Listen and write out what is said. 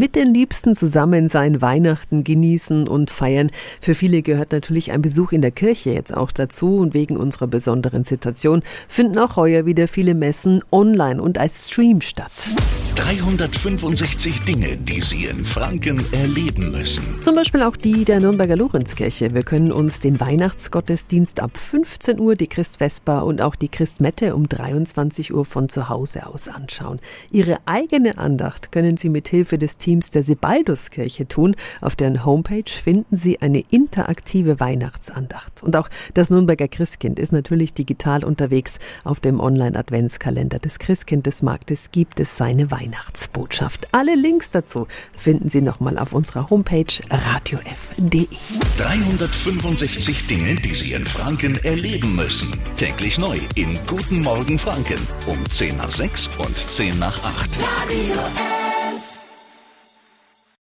mit den Liebsten zusammen sein, Weihnachten genießen und feiern. Für viele gehört natürlich ein Besuch in der Kirche jetzt auch dazu und wegen unserer besonderen Situation finden auch heuer wieder viele Messen online und als Stream statt. 365 Dinge, die Sie in Franken erleben müssen. Zum Beispiel auch die der Nürnberger Lorenzkirche. Wir können uns den Weihnachtsgottesdienst ab 15 Uhr, die Christvesper und auch die Christmette um 23 Uhr von zu Hause aus anschauen. Ihre eigene Andacht können Sie mit Hilfe des Teams der Sebalduskirche tun. Auf deren Homepage finden Sie eine interaktive Weihnachtsandacht. Und auch das Nürnberger Christkind ist natürlich digital unterwegs. Auf dem Online-Adventskalender des Christkindesmarktes gibt es seine Weihnachtsbotschaft. Alle Links dazu finden Sie nochmal auf unserer Homepage radiof.de. 365 Dinge, die Sie in Franken erleben müssen. Täglich neu in Guten Morgen Franken um 10 nach 6 und 10 nach 8. Radio F.